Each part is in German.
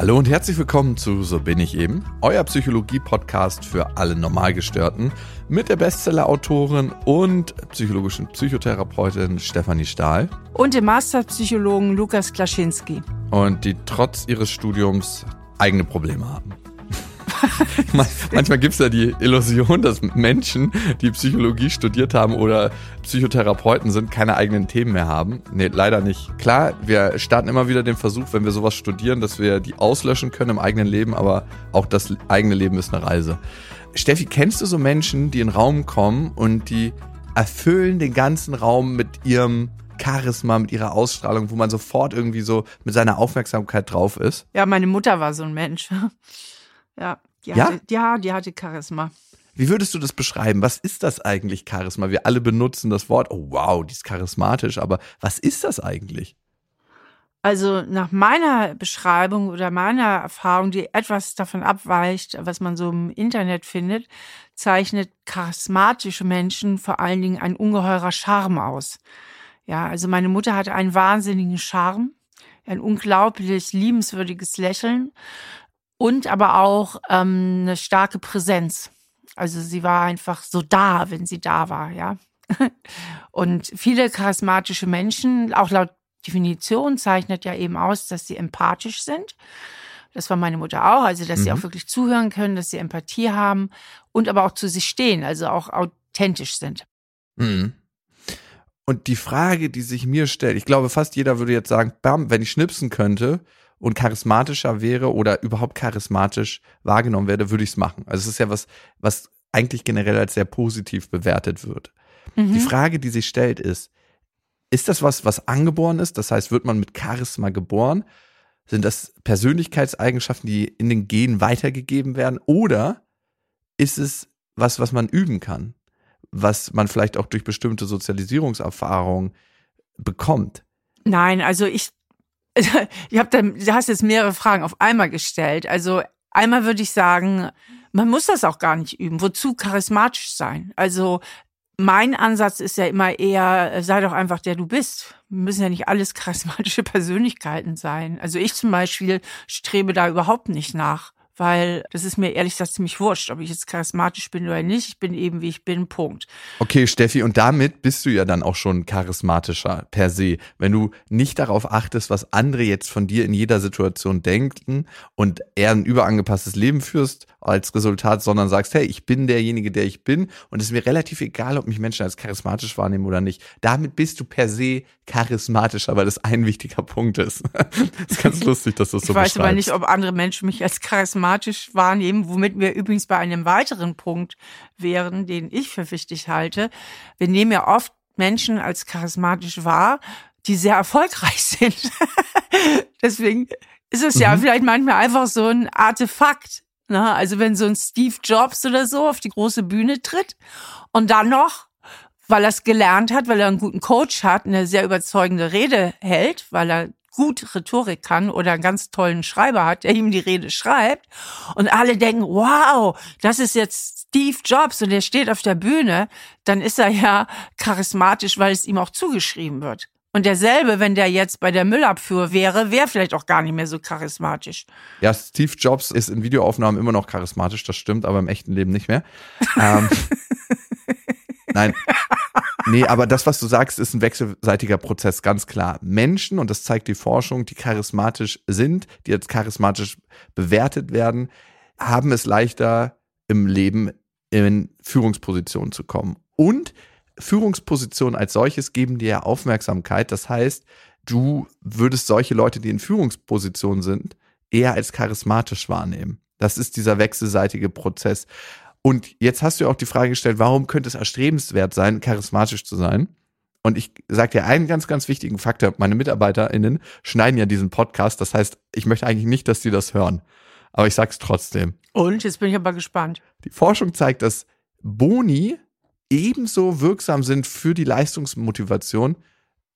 Hallo und herzlich willkommen zu So bin ich eben, euer Psychologie-Podcast für alle Normalgestörten mit der Bestseller-Autorin und psychologischen Psychotherapeutin Stefanie Stahl. Und dem Masterpsychologen Lukas Klaschinski. Und die trotz ihres Studiums eigene Probleme haben. Manchmal gibt es ja die Illusion, dass Menschen, die Psychologie studiert haben oder Psychotherapeuten sind, keine eigenen Themen mehr haben. Nee, leider nicht. Klar, wir starten immer wieder den Versuch, wenn wir sowas studieren, dass wir die auslöschen können im eigenen Leben, aber auch das eigene Leben ist eine Reise. Steffi, kennst du so Menschen, die in den Raum kommen und die erfüllen den ganzen Raum mit ihrem Charisma, mit ihrer Ausstrahlung, wo man sofort irgendwie so mit seiner Aufmerksamkeit drauf ist? Ja, meine Mutter war so ein Mensch. Ja, die Ja? hatte, ja, die hatte Charisma. Wie würdest du das beschreiben? Was ist das eigentlich Charisma? Wir alle benutzen das Wort, oh wow, die ist charismatisch, aber was ist das eigentlich? Also nach meiner Beschreibung oder meiner Erfahrung, die etwas davon abweicht, was man so im Internet findet, zeichnet charismatische Menschen vor allen Dingen ein ungeheurer Charme aus. Ja, also meine Mutter hatte einen wahnsinnigen Charme, ein unglaublich liebenswürdiges Lächeln und aber auch ähm, eine starke Präsenz. Also sie war einfach so da, wenn sie da war, ja. Und viele charismatische Menschen, auch laut Definition, zeichnet ja eben aus, dass sie empathisch sind. Das war meine Mutter auch, also dass sie Mhm. auch wirklich zuhören können, dass sie Empathie haben und aber auch zu sich stehen, also auch authentisch sind. Mhm. Und die Frage, die sich mir stellt, ich glaube, fast jeder würde jetzt sagen, bam, wenn ich schnipsen könnte und charismatischer wäre oder überhaupt charismatisch wahrgenommen werde, würde ich es machen. Also es ist ja was, was eigentlich generell als sehr positiv bewertet wird. Mhm. Die Frage, die sich stellt, ist, ist das was, was angeboren ist? Das heißt, wird man mit Charisma geboren? Sind das Persönlichkeitseigenschaften, die in den Genen weitergegeben werden? Oder ist es was, was man üben kann? Was man vielleicht auch durch bestimmte Sozialisierungserfahrungen bekommt? Nein, also ich, ich habe da, du hast jetzt mehrere Fragen auf einmal gestellt. Also einmal würde ich sagen, man muss das auch gar nicht üben. Wozu charismatisch sein? Also mein Ansatz ist ja immer eher, sei doch einfach der du bist. Müssen ja nicht alles charismatische Persönlichkeiten sein. Also ich zum Beispiel strebe da überhaupt nicht nach, weil das ist mir ehrlich gesagt ziemlich wurscht, ob ich jetzt charismatisch bin oder nicht. Ich bin eben wie ich bin, Punkt. Okay, Steffi, und damit bist du ja dann auch schon charismatischer per se. Wenn du nicht darauf achtest, was andere jetzt von dir in jeder Situation denken und eher ein überangepasstes Leben führst als Resultat, sondern sagst, hey, ich bin derjenige, der ich bin und es ist mir relativ egal, ob mich Menschen als charismatisch wahrnehmen oder nicht. Damit bist du per se charismatischer, weil das ein wichtiger Punkt ist. Das ist ganz lustig, dass du es so Ich weiß aber nicht, ob andere Menschen mich als charismatisch wahrnehmen, womit wir übrigens bei einem weiteren Punkt wären, den ich für wichtig halte. Wir nehmen ja oft Menschen als charismatisch wahr, die sehr erfolgreich sind. Deswegen ist es ja Mhm. vielleicht manchmal einfach so ein Artefakt. Ne? Also wenn so ein Steve Jobs oder so auf die große Bühne tritt und dann noch weil er es gelernt hat, weil er einen guten Coach hat, eine sehr überzeugende Rede hält, weil er gut Rhetorik kann oder einen ganz tollen Schreiber hat, der ihm die Rede schreibt. Und alle denken, wow, das ist jetzt Steve Jobs und der steht auf der Bühne, dann ist er ja charismatisch, weil es ihm auch zugeschrieben wird. Und derselbe, wenn der jetzt bei der Müllabfuhr wäre, wäre vielleicht auch gar nicht mehr so charismatisch. Ja, Steve Jobs ist in Videoaufnahmen immer noch charismatisch, das stimmt, aber im echten Leben nicht mehr. Ähm, nein. Nee, aber das, was du sagst, ist ein wechselseitiger Prozess, ganz klar. Menschen, und das zeigt die Forschung, die charismatisch sind, die als charismatisch bewertet werden, haben es leichter im Leben in Führungspositionen zu kommen. Und Führungspositionen als solches geben dir ja Aufmerksamkeit. Das heißt, du würdest solche Leute, die in Führungspositionen sind, eher als charismatisch wahrnehmen. Das ist dieser wechselseitige Prozess. Und jetzt hast du ja auch die Frage gestellt, warum könnte es erstrebenswert sein, charismatisch zu sein? Und ich sage dir einen ganz, ganz wichtigen Faktor. Meine MitarbeiterInnen schneiden ja diesen Podcast. Das heißt, ich möchte eigentlich nicht, dass die das hören. Aber ich sag's trotzdem. Und jetzt bin ich aber gespannt. Die Forschung zeigt, dass Boni ebenso wirksam sind für die Leistungsmotivation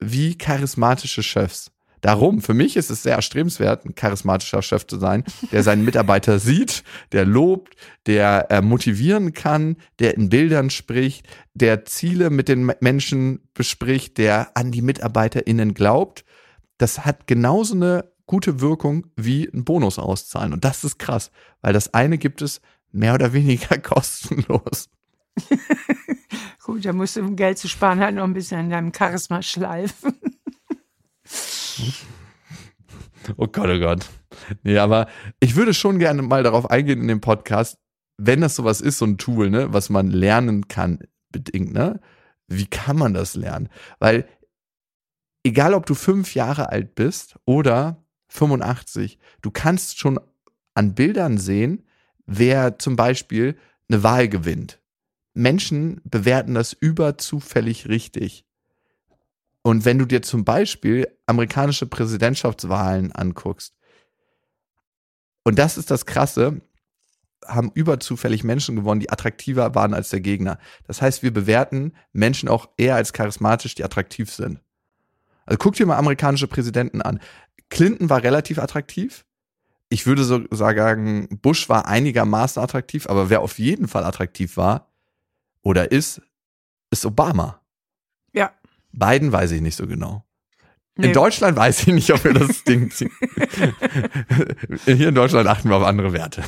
wie charismatische Chefs. Darum, für mich ist es sehr erstrebenswert, ein charismatischer Chef zu sein, der seinen Mitarbeiter sieht, der lobt, der äh, motivieren kann, der in Bildern spricht, der Ziele mit den Menschen bespricht, der an die MitarbeiterInnen glaubt. Das hat genauso eine gute Wirkung wie ein Bonus auszahlen. Und das ist krass, weil das eine gibt es mehr oder weniger kostenlos. Gut, da musst du, um Geld zu sparen, halt noch ein bisschen an deinem Charisma schleifen. oh Gott, oh Gott. Nee, aber ich würde schon gerne mal darauf eingehen in dem Podcast, wenn das sowas ist, so ein Tool, ne, was man lernen kann, bedingt, ne? Wie kann man das lernen? Weil egal ob du fünf Jahre alt bist oder 85, du kannst schon an Bildern sehen, wer zum Beispiel eine Wahl gewinnt. Menschen bewerten das überzufällig richtig. Und wenn du dir zum Beispiel amerikanische Präsidentschaftswahlen anguckst, und das ist das Krasse, haben überzufällig Menschen gewonnen, die attraktiver waren als der Gegner. Das heißt, wir bewerten Menschen auch eher als charismatisch, die attraktiv sind. Also guck dir mal amerikanische Präsidenten an. Clinton war relativ attraktiv. Ich würde so sagen, Bush war einigermaßen attraktiv, aber wer auf jeden Fall attraktiv war oder ist, ist Obama. Ja. Biden weiß ich nicht so genau. Nee. In Deutschland weiß ich nicht, ob wir das Ding ziehen. Hier in Deutschland achten wir auf andere Werte.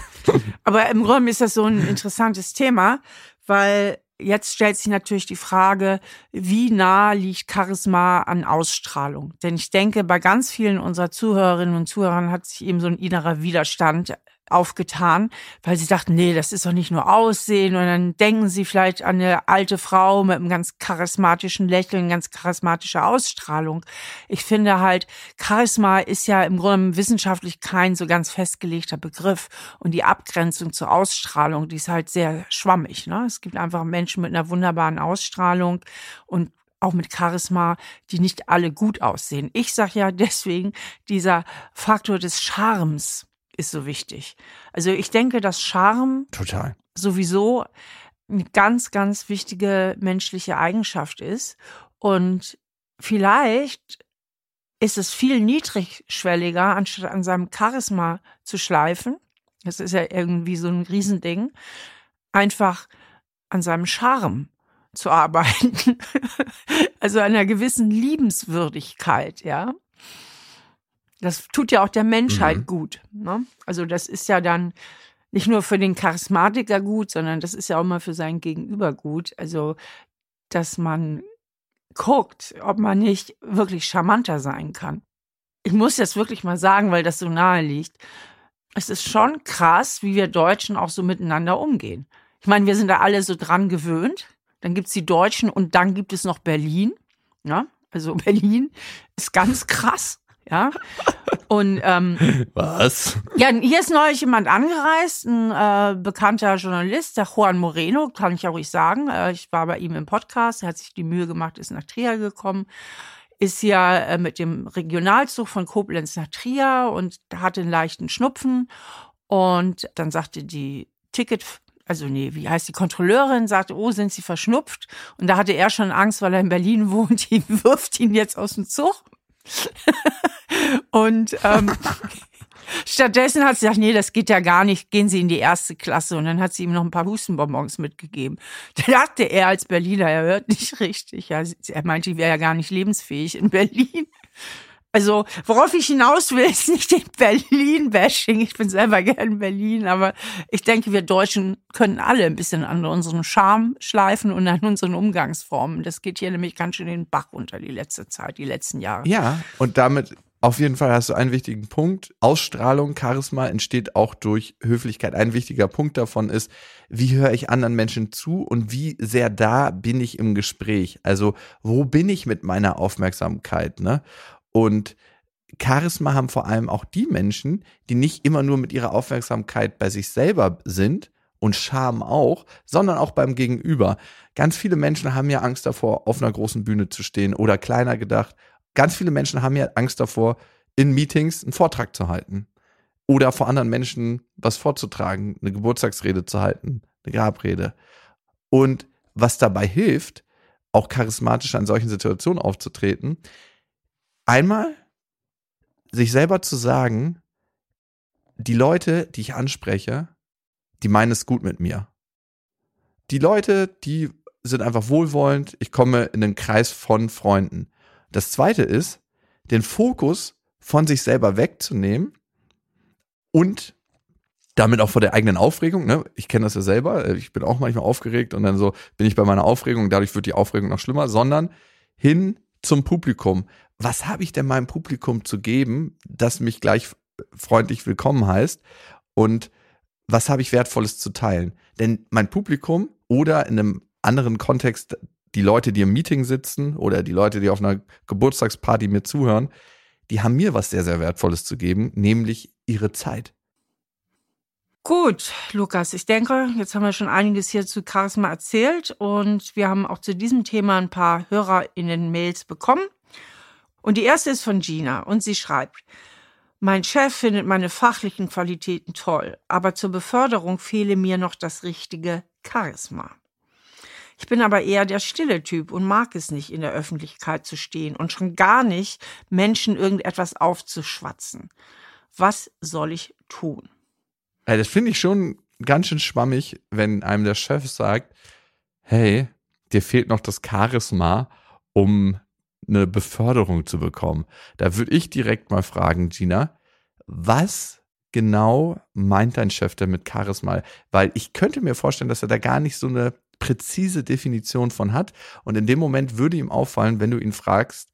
Aber im Grunde ist das so ein interessantes Thema, weil Jetzt stellt sich natürlich die Frage, wie nah liegt Charisma an Ausstrahlung? Denn ich denke, bei ganz vielen unserer Zuhörerinnen und Zuhörern hat sich eben so ein innerer Widerstand aufgetan, weil sie dachten, nee, das ist doch nicht nur Aussehen und dann denken sie vielleicht an eine alte Frau mit einem ganz charismatischen Lächeln, ganz charismatische Ausstrahlung. Ich finde halt, Charisma ist ja im Grunde wissenschaftlich kein so ganz festgelegter Begriff und die Abgrenzung zur Ausstrahlung, die ist halt sehr schwammig. Ne? Es gibt einfach Menschen mit einer wunderbaren Ausstrahlung und auch mit Charisma, die nicht alle gut aussehen. Ich sage ja deswegen, dieser Faktor des Charmes, ist so wichtig. Also ich denke, dass Charme total sowieso eine ganz, ganz wichtige menschliche Eigenschaft ist. Und vielleicht ist es viel niedrigschwelliger, anstatt an seinem Charisma zu schleifen. Das ist ja irgendwie so ein Riesending. Einfach an seinem Charme zu arbeiten. also einer gewissen Liebenswürdigkeit, ja. Das tut ja auch der Menschheit mhm. gut. Ne? Also das ist ja dann nicht nur für den Charismatiker gut, sondern das ist ja auch mal für sein Gegenüber gut. Also, dass man guckt, ob man nicht wirklich charmanter sein kann. Ich muss jetzt wirklich mal sagen, weil das so nahe liegt. Es ist schon krass, wie wir Deutschen auch so miteinander umgehen. Ich meine, wir sind da alle so dran gewöhnt. Dann gibt's die Deutschen und dann gibt es noch Berlin. Ja, also Berlin ist ganz krass. Ja. Und ähm, was? Ja, hier ist neulich jemand angereist, ein äh, bekannter Journalist, der Juan Moreno, kann ich auch ruhig sagen. Äh, ich war bei ihm im Podcast, er hat sich die Mühe gemacht, ist nach Trier gekommen, ist ja äh, mit dem Regionalzug von Koblenz nach Trier und hatte einen leichten Schnupfen. Und dann sagte die Ticket also nee, wie heißt die Kontrolleurin, sagte, oh, sind Sie verschnupft? Und da hatte er schon Angst, weil er in Berlin wohnt, die wirft ihn jetzt aus dem Zug. Und ähm, stattdessen hat sie gesagt, nee, das geht ja gar nicht, gehen Sie in die erste Klasse. Und dann hat sie ihm noch ein paar Hustenbonbons mitgegeben. Da dachte er als Berliner, er hört nicht richtig. Er meinte, ich wäre ja gar nicht lebensfähig in Berlin. Also, worauf ich hinaus will, ist nicht den Berlin-Bashing. Ich bin selber gern in Berlin, aber ich denke, wir Deutschen können alle ein bisschen an unseren Charme schleifen und an unseren Umgangsformen. Das geht hier nämlich ganz schön den Bach unter die letzte Zeit, die letzten Jahre. Ja, und damit auf jeden Fall hast du einen wichtigen Punkt. Ausstrahlung, Charisma entsteht auch durch Höflichkeit. Ein wichtiger Punkt davon ist, wie höre ich anderen Menschen zu und wie sehr da bin ich im Gespräch? Also, wo bin ich mit meiner Aufmerksamkeit, ne? Und Charisma haben vor allem auch die Menschen, die nicht immer nur mit ihrer Aufmerksamkeit bei sich selber sind und Charme auch, sondern auch beim Gegenüber. Ganz viele Menschen haben ja Angst davor, auf einer großen Bühne zu stehen oder kleiner gedacht. Ganz viele Menschen haben ja Angst davor, in Meetings einen Vortrag zu halten oder vor anderen Menschen was vorzutragen, eine Geburtstagsrede zu halten, eine Grabrede. Und was dabei hilft, auch charismatisch an solchen Situationen aufzutreten, einmal sich selber zu sagen, die Leute, die ich anspreche, die meinen es gut mit mir. Die Leute, die sind einfach wohlwollend, ich komme in den Kreis von Freunden. Das zweite ist, den Fokus von sich selber wegzunehmen und damit auch vor der eigenen Aufregung, ne? Ich kenne das ja selber, ich bin auch manchmal aufgeregt und dann so bin ich bei meiner Aufregung, dadurch wird die Aufregung noch schlimmer, sondern hin zum Publikum. Was habe ich denn meinem Publikum zu geben, das mich gleich freundlich willkommen heißt und was habe ich wertvolles zu teilen? Denn mein Publikum oder in einem anderen Kontext die Leute, die im Meeting sitzen oder die Leute, die auf einer Geburtstagsparty mir zuhören, die haben mir was sehr, sehr Wertvolles zu geben, nämlich ihre Zeit. Gut, Lukas, ich denke, jetzt haben wir schon einiges hier zu Charisma erzählt und wir haben auch zu diesem Thema ein paar Hörer in den Mails bekommen. Und die erste ist von Gina und sie schreibt, mein Chef findet meine fachlichen Qualitäten toll, aber zur Beförderung fehle mir noch das richtige Charisma. Ich bin aber eher der stille Typ und mag es nicht, in der Öffentlichkeit zu stehen und schon gar nicht, Menschen irgendetwas aufzuschwatzen. Was soll ich tun? Ja, das finde ich schon ganz schön schwammig, wenn einem der Chef sagt, hey, dir fehlt noch das Charisma, um eine Beförderung zu bekommen. Da würde ich direkt mal fragen, Gina, was genau meint dein Chef denn mit Charisma? Weil ich könnte mir vorstellen, dass er da gar nicht so eine präzise Definition von hat. Und in dem Moment würde ihm auffallen, wenn du ihn fragst,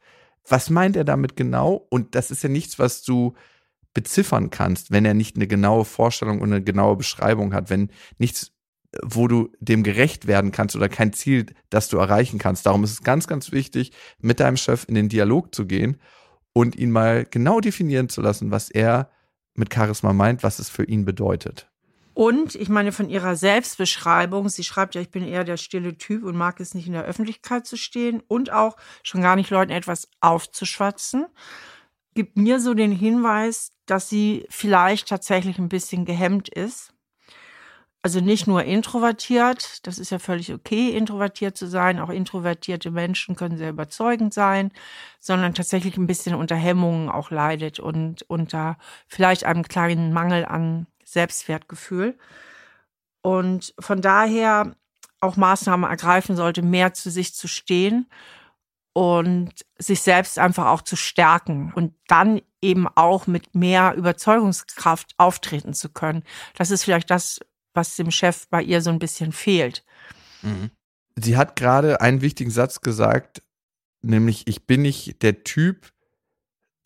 was meint er damit genau? Und das ist ja nichts, was du beziffern kannst, wenn er nicht eine genaue Vorstellung und eine genaue Beschreibung hat, wenn nichts, wo du dem gerecht werden kannst oder kein Ziel, das du erreichen kannst. Darum ist es ganz, ganz wichtig, mit deinem Chef in den Dialog zu gehen und ihn mal genau definieren zu lassen, was er mit Charisma meint, was es für ihn bedeutet. Und ich meine, von ihrer Selbstbeschreibung, sie schreibt ja, ich bin eher der stille Typ und mag es nicht in der Öffentlichkeit zu stehen und auch schon gar nicht Leuten etwas aufzuschwatzen gibt mir so den Hinweis, dass sie vielleicht tatsächlich ein bisschen gehemmt ist. Also nicht nur introvertiert, das ist ja völlig okay, introvertiert zu sein. Auch introvertierte Menschen können sehr überzeugend sein, sondern tatsächlich ein bisschen unter Hemmungen auch leidet und unter vielleicht einem kleinen Mangel an Selbstwertgefühl. Und von daher auch Maßnahmen ergreifen sollte, mehr zu sich zu stehen und sich selbst einfach auch zu stärken und dann eben auch mit mehr Überzeugungskraft auftreten zu können. Das ist vielleicht das, was dem Chef bei ihr so ein bisschen fehlt. Mhm. Sie hat gerade einen wichtigen Satz gesagt, nämlich ich bin nicht der Typ,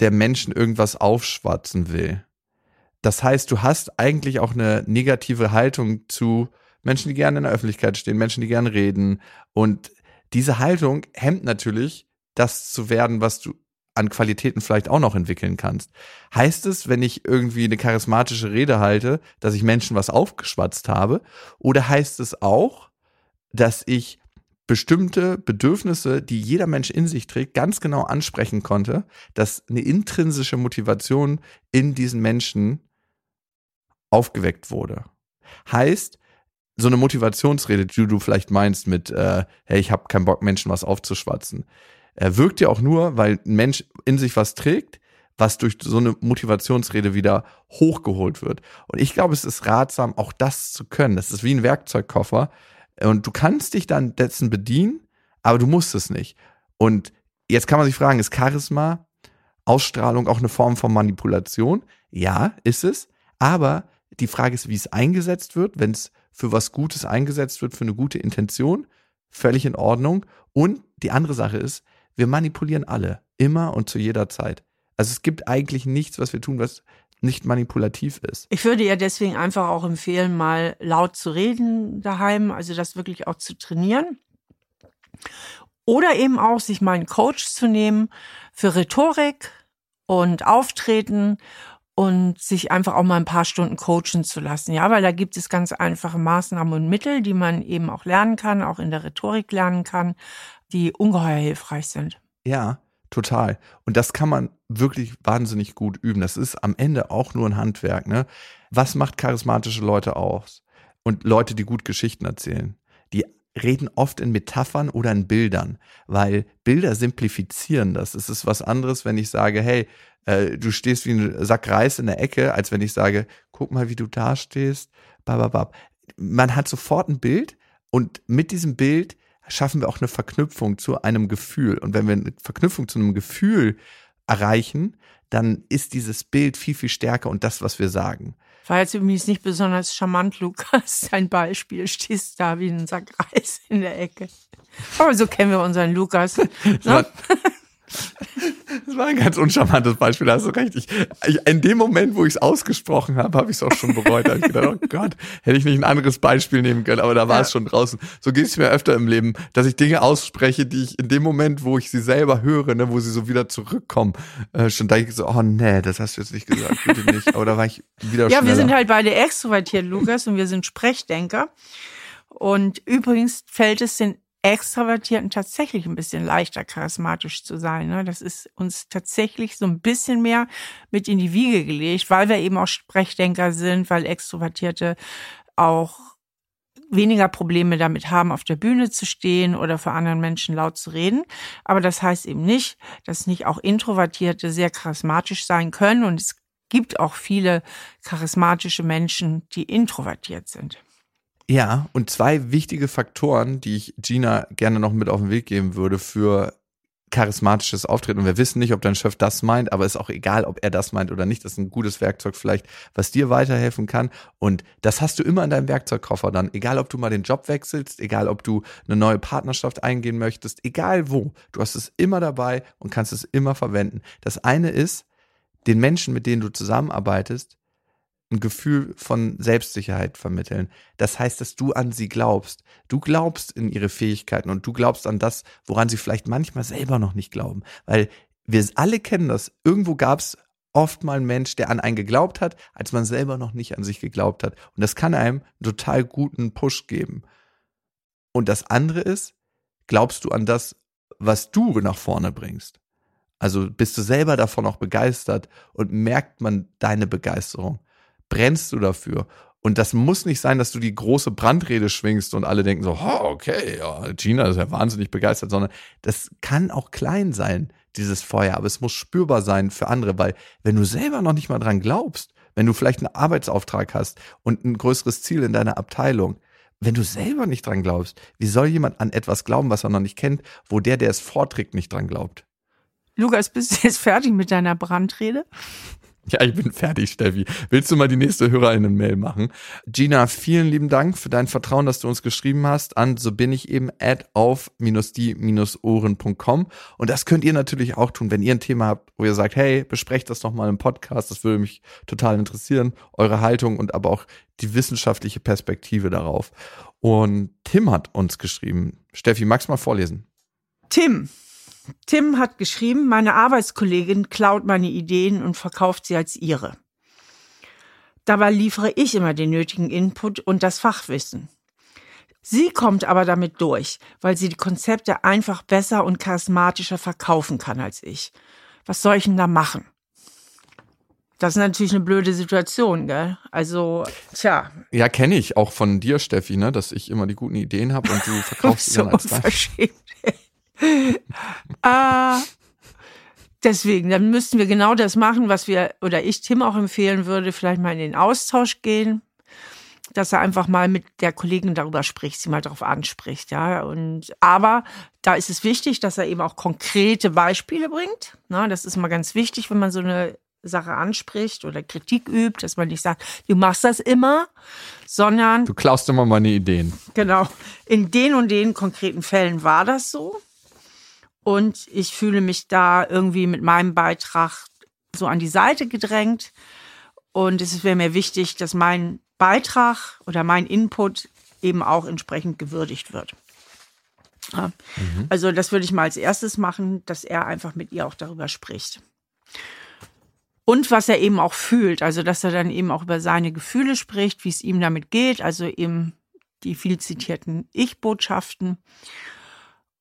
der Menschen irgendwas aufschwatzen will. Das heißt, du hast eigentlich auch eine negative Haltung zu Menschen, die gerne in der Öffentlichkeit stehen, Menschen, die gerne reden und diese Haltung hemmt natürlich, das zu werden, was du an Qualitäten vielleicht auch noch entwickeln kannst. Heißt es, wenn ich irgendwie eine charismatische Rede halte, dass ich Menschen was aufgeschwatzt habe? Oder heißt es auch, dass ich bestimmte Bedürfnisse, die jeder Mensch in sich trägt, ganz genau ansprechen konnte, dass eine intrinsische Motivation in diesen Menschen aufgeweckt wurde? Heißt, so eine Motivationsrede, die du vielleicht meinst mit, äh, hey, ich habe keinen Bock, Menschen was aufzuschwatzen. Er wirkt ja auch nur, weil ein Mensch in sich was trägt, was durch so eine Motivationsrede wieder hochgeholt wird. Und ich glaube, es ist ratsam, auch das zu können. Das ist wie ein Werkzeugkoffer. Und du kannst dich dann dessen bedienen, aber du musst es nicht. Und jetzt kann man sich fragen, ist Charisma, Ausstrahlung auch eine Form von Manipulation? Ja, ist es. Aber die Frage ist, wie es eingesetzt wird. Wenn es für was Gutes eingesetzt wird, für eine gute Intention, völlig in Ordnung. Und die andere Sache ist, wir manipulieren alle, immer und zu jeder Zeit. Also es gibt eigentlich nichts, was wir tun, was nicht manipulativ ist. Ich würde ihr deswegen einfach auch empfehlen, mal laut zu reden daheim, also das wirklich auch zu trainieren. Oder eben auch sich mal einen Coach zu nehmen für Rhetorik und Auftreten und sich einfach auch mal ein paar Stunden coachen zu lassen. Ja, weil da gibt es ganz einfache Maßnahmen und Mittel, die man eben auch lernen kann, auch in der Rhetorik lernen kann, die ungeheuer hilfreich sind. Ja, total. Und das kann man wirklich wahnsinnig gut üben. Das ist am Ende auch nur ein Handwerk. Ne? Was macht charismatische Leute aus? Und Leute, die gut Geschichten erzählen. Reden oft in Metaphern oder in Bildern, weil Bilder simplifizieren das. Es ist was anderes, wenn ich sage, hey, äh, du stehst wie ein Sack Reis in der Ecke, als wenn ich sage, guck mal, wie du da stehst. Bababab. Man hat sofort ein Bild und mit diesem Bild schaffen wir auch eine Verknüpfung zu einem Gefühl. Und wenn wir eine Verknüpfung zu einem Gefühl erreichen, dann ist dieses Bild viel, viel stärker und das, was wir sagen. War jetzt übrigens nicht besonders charmant, Lukas, dein Beispiel. Stehst da wie ein Sack Reis in der Ecke. Aber so kennen wir unseren Lukas. Ne? Das war ein ganz uncharmantes Beispiel, da hast du recht. Ich, ich, in dem Moment, wo ich es ausgesprochen habe, habe ich es auch schon bereut. Da habe ich gedacht, oh Gott, hätte ich nicht ein anderes Beispiel nehmen können, aber da war ja. es schon draußen. So geht es mir öfter im Leben, dass ich Dinge ausspreche, die ich in dem Moment, wo ich sie selber höre, ne, wo sie so wieder zurückkommen, äh, schon denke ich so, oh nee, das hast du jetzt nicht gesagt, bitte nicht. Aber da war ich wieder Ja, schneller. wir sind halt beide extrovertiert, Lukas, und wir sind Sprechdenker. Und übrigens fällt es den Extravertierten tatsächlich ein bisschen leichter charismatisch zu sein. Ne? Das ist uns tatsächlich so ein bisschen mehr mit in die Wiege gelegt, weil wir eben auch Sprechdenker sind, weil Extrovertierte auch weniger Probleme damit haben, auf der Bühne zu stehen oder vor anderen Menschen laut zu reden. Aber das heißt eben nicht, dass nicht auch Introvertierte sehr charismatisch sein können. Und es gibt auch viele charismatische Menschen, die introvertiert sind. Ja, und zwei wichtige Faktoren, die ich Gina gerne noch mit auf den Weg geben würde für charismatisches Auftreten. Und wir wissen nicht, ob dein Chef das meint, aber ist auch egal, ob er das meint oder nicht. Das ist ein gutes Werkzeug vielleicht, was dir weiterhelfen kann. Und das hast du immer in deinem Werkzeugkoffer dann. Egal, ob du mal den Job wechselst, egal, ob du eine neue Partnerschaft eingehen möchtest, egal wo. Du hast es immer dabei und kannst es immer verwenden. Das eine ist, den Menschen, mit denen du zusammenarbeitest, ein Gefühl von Selbstsicherheit vermitteln. Das heißt, dass du an sie glaubst. Du glaubst in ihre Fähigkeiten und du glaubst an das, woran sie vielleicht manchmal selber noch nicht glauben. Weil wir alle kennen das. Irgendwo gab es oft mal einen Mensch, der an einen geglaubt hat, als man selber noch nicht an sich geglaubt hat. Und das kann einem einen total guten Push geben. Und das andere ist, glaubst du an das, was du nach vorne bringst? Also bist du selber davon auch begeistert und merkt man deine Begeisterung? Brennst du dafür? Und das muss nicht sein, dass du die große Brandrede schwingst und alle denken so, oh, okay, ja, Gina ist ja wahnsinnig begeistert, sondern das kann auch klein sein, dieses Feuer, aber es muss spürbar sein für andere, weil wenn du selber noch nicht mal dran glaubst, wenn du vielleicht einen Arbeitsauftrag hast und ein größeres Ziel in deiner Abteilung, wenn du selber nicht dran glaubst, wie soll jemand an etwas glauben, was er noch nicht kennt, wo der, der es vorträgt, nicht dran glaubt? Lukas, bist du jetzt fertig mit deiner Brandrede? Ja, ich bin fertig, Steffi. Willst du mal die nächste Hörerinnen-Mail machen? Gina, vielen lieben Dank für dein Vertrauen, dass du uns geschrieben hast an so bin ich eben at auf-die-ohren.com. Und das könnt ihr natürlich auch tun, wenn ihr ein Thema habt, wo ihr sagt, hey, besprecht das doch mal im Podcast. Das würde mich total interessieren. Eure Haltung und aber auch die wissenschaftliche Perspektive darauf. Und Tim hat uns geschrieben. Steffi, magst du mal vorlesen? Tim, Tim hat geschrieben, meine Arbeitskollegin klaut meine Ideen und verkauft sie als ihre. Dabei liefere ich immer den nötigen Input und das Fachwissen. Sie kommt aber damit durch, weil sie die Konzepte einfach besser und charismatischer verkaufen kann als ich. Was soll ich denn da machen? Das ist natürlich eine blöde Situation, gell? Also, tja. Ja, kenne ich auch von dir, Steffi, ne, dass ich immer die guten Ideen habe und du verkaufst sie so dann als unverschämt äh, deswegen, dann müssten wir genau das machen, was wir oder ich Tim auch empfehlen würde, vielleicht mal in den Austausch gehen, dass er einfach mal mit der Kollegin darüber spricht, sie mal darauf anspricht, ja. Und aber da ist es wichtig, dass er eben auch konkrete Beispiele bringt. Na, das ist mal ganz wichtig, wenn man so eine Sache anspricht oder Kritik übt, dass man nicht sagt, du machst das immer, sondern du klaust immer meine Ideen. Genau. In den und den konkreten Fällen war das so. Und ich fühle mich da irgendwie mit meinem Beitrag so an die Seite gedrängt. Und es wäre mir wichtig, dass mein Beitrag oder mein Input eben auch entsprechend gewürdigt wird. Ja. Mhm. Also das würde ich mal als erstes machen, dass er einfach mit ihr auch darüber spricht. Und was er eben auch fühlt, also dass er dann eben auch über seine Gefühle spricht, wie es ihm damit geht, also eben die viel zitierten Ich-Botschaften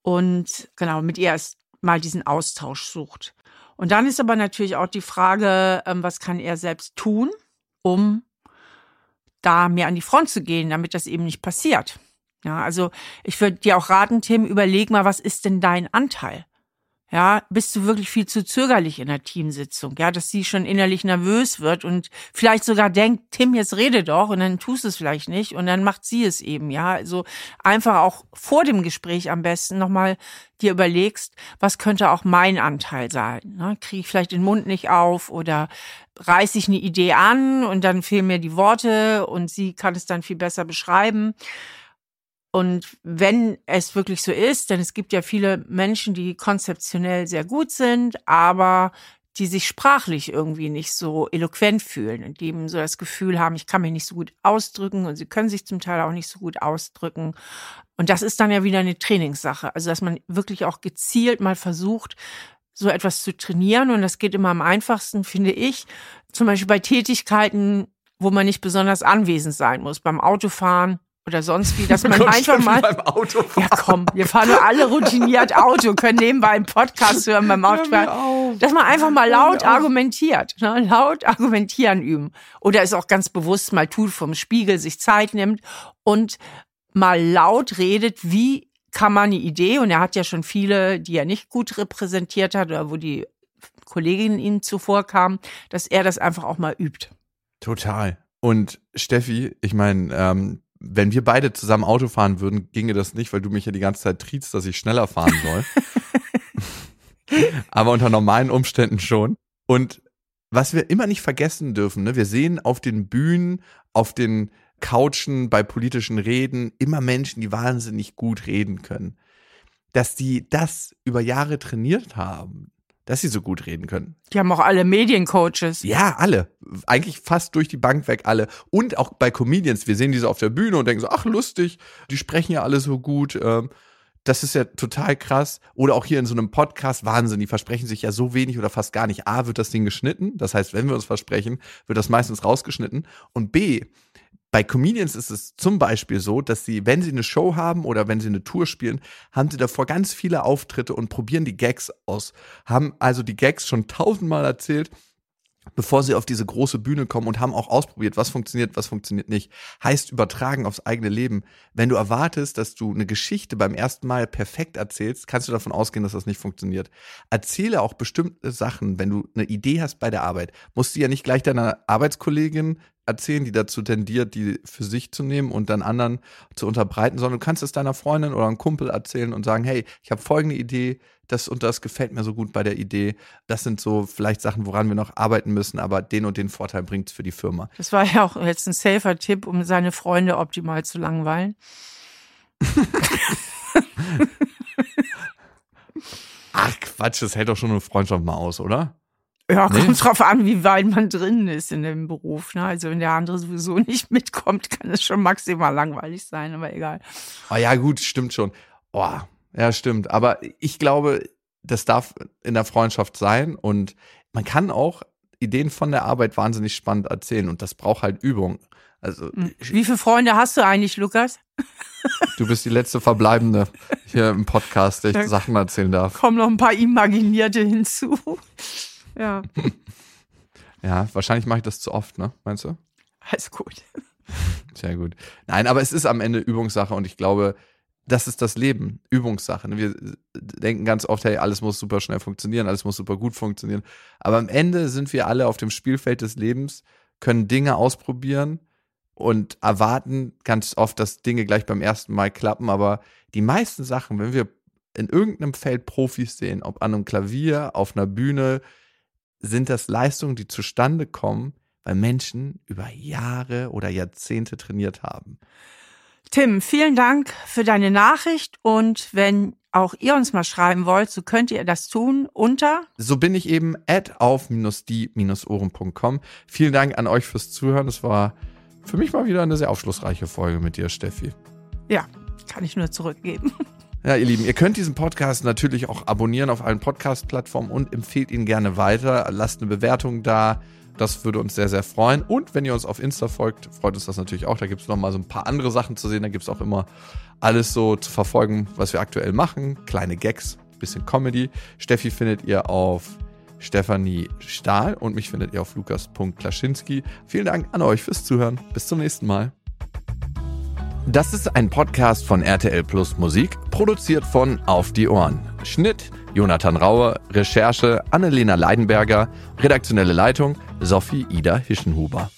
und genau mit ihr erst mal diesen Austausch sucht. Und dann ist aber natürlich auch die Frage, ähm, was kann er selbst tun, um da mehr an die Front zu gehen, damit das eben nicht passiert. Ja, also ich würde dir auch raten, Tim, überleg mal, was ist denn dein Anteil? Ja, bist du wirklich viel zu zögerlich in der Teamsitzung, ja, dass sie schon innerlich nervös wird und vielleicht sogar denkt, Tim, jetzt rede doch und dann tust du es vielleicht nicht und dann macht sie es eben, ja, also einfach auch vor dem Gespräch am besten nochmal dir überlegst, was könnte auch mein Anteil sein, ne? kriege ich vielleicht den Mund nicht auf oder reiße ich eine Idee an und dann fehlen mir die Worte und sie kann es dann viel besser beschreiben. Und wenn es wirklich so ist, denn es gibt ja viele Menschen, die konzeptionell sehr gut sind, aber die sich sprachlich irgendwie nicht so eloquent fühlen und die eben so das Gefühl haben, ich kann mich nicht so gut ausdrücken und sie können sich zum Teil auch nicht so gut ausdrücken. Und das ist dann ja wieder eine Trainingssache. Also, dass man wirklich auch gezielt mal versucht, so etwas zu trainieren. Und das geht immer am einfachsten, finde ich. Zum Beispiel bei Tätigkeiten, wo man nicht besonders anwesend sein muss. Beim Autofahren oder sonst wie, dass man einfach mal. Ja, komm, wir fahren nur alle routiniert Auto, können nebenbei einen Podcast hören beim Autofahren. Dass man einfach mal laut argumentiert, ne? laut argumentieren üben. Oder es auch ganz bewusst mal tut, vom Spiegel sich Zeit nimmt und mal laut redet, wie kann man eine Idee, und er hat ja schon viele, die er nicht gut repräsentiert hat oder wo die Kolleginnen ihm zuvor kamen, dass er das einfach auch mal übt. Total. Und Steffi, ich meine, ähm, wenn wir beide zusammen Auto fahren würden, ginge das nicht, weil du mich ja die ganze Zeit triebst, dass ich schneller fahren soll. Aber unter normalen Umständen schon. Und was wir immer nicht vergessen dürfen, ne, wir sehen auf den Bühnen, auf den Couchen, bei politischen Reden immer Menschen, die wahnsinnig gut reden können. Dass die das über Jahre trainiert haben, dass sie so gut reden können. Die haben auch alle Mediencoaches. Ja, alle. Eigentlich fast durch die Bank weg alle. Und auch bei Comedians. Wir sehen diese auf der Bühne und denken so, ach lustig, die sprechen ja alle so gut. Ähm, das ist ja total krass. Oder auch hier in so einem Podcast, Wahnsinn, die versprechen sich ja so wenig oder fast gar nicht. A, wird das Ding geschnitten. Das heißt, wenn wir uns versprechen, wird das meistens rausgeschnitten. Und B, bei Comedians ist es zum Beispiel so, dass sie, wenn sie eine Show haben oder wenn sie eine Tour spielen, haben sie davor ganz viele Auftritte und probieren die Gags aus. Haben also die Gags schon tausendmal erzählt, bevor sie auf diese große Bühne kommen und haben auch ausprobiert, was funktioniert, was funktioniert nicht. Heißt übertragen aufs eigene Leben. Wenn du erwartest, dass du eine Geschichte beim ersten Mal perfekt erzählst, kannst du davon ausgehen, dass das nicht funktioniert. Erzähle auch bestimmte Sachen, wenn du eine Idee hast bei der Arbeit. Musst du ja nicht gleich deiner Arbeitskollegin erzählen, die dazu tendiert, die für sich zu nehmen und dann anderen zu unterbreiten, sondern du kannst es deiner Freundin oder einem Kumpel erzählen und sagen, hey, ich habe folgende Idee, das und das gefällt mir so gut bei der Idee. Das sind so vielleicht Sachen, woran wir noch arbeiten müssen, aber den und den Vorteil bringt es für die Firma. Das war ja auch jetzt ein safer Tipp, um seine Freunde optimal zu langweilen. Ach Quatsch, das hält doch schon eine Freundschaft mal aus, oder? Ja, kommt nee. drauf an, wie weit man drin ist in dem Beruf. Ne? Also wenn der andere sowieso nicht mitkommt, kann es schon maximal langweilig sein, aber egal. Oh ja, gut, stimmt schon. Oh, ja, stimmt. Aber ich glaube, das darf in der Freundschaft sein und man kann auch Ideen von der Arbeit wahnsinnig spannend erzählen und das braucht halt Übung. Also hm. wie viele Freunde hast du eigentlich, Lukas? Du bist die letzte Verbleibende hier im Podcast, der ich Sachen erzählen darf. Kommen noch ein paar Imaginierte hinzu. Ja. Ja, wahrscheinlich mache ich das zu oft, ne? Meinst du? Alles gut. Sehr gut. Nein, aber es ist am Ende Übungssache und ich glaube, das ist das Leben, Übungssache. Ne? Wir denken ganz oft, hey, alles muss super schnell funktionieren, alles muss super gut funktionieren. Aber am Ende sind wir alle auf dem Spielfeld des Lebens, können Dinge ausprobieren und erwarten ganz oft, dass Dinge gleich beim ersten Mal klappen. Aber die meisten Sachen, wenn wir in irgendeinem Feld Profis sehen, ob an einem Klavier, auf einer Bühne, sind das Leistungen, die zustande kommen, weil Menschen über Jahre oder Jahrzehnte trainiert haben. Tim, vielen Dank für deine Nachricht und wenn auch ihr uns mal schreiben wollt, so könnt ihr das tun unter. So bin ich eben at auf-die-ohren.com. Vielen Dank an euch fürs Zuhören. Es war für mich mal wieder eine sehr aufschlussreiche Folge mit dir, Steffi. Ja, kann ich nur zurückgeben. Ja, ihr Lieben, ihr könnt diesen Podcast natürlich auch abonnieren auf allen Podcast-Plattformen und empfehlt ihn gerne weiter. Lasst eine Bewertung da. Das würde uns sehr, sehr freuen. Und wenn ihr uns auf Insta folgt, freut uns das natürlich auch. Da gibt es nochmal so ein paar andere Sachen zu sehen. Da gibt es auch immer alles so zu verfolgen, was wir aktuell machen. Kleine Gags, bisschen Comedy. Steffi findet ihr auf Stefanie Stahl und mich findet ihr auf lukas.klaschinski. Vielen Dank an euch fürs Zuhören. Bis zum nächsten Mal. Das ist ein Podcast von RTL Plus Musik, produziert von Auf die Ohren. Schnitt Jonathan Raue, Recherche Annelena Leidenberger, redaktionelle Leitung Sophie Ida Hischenhuber.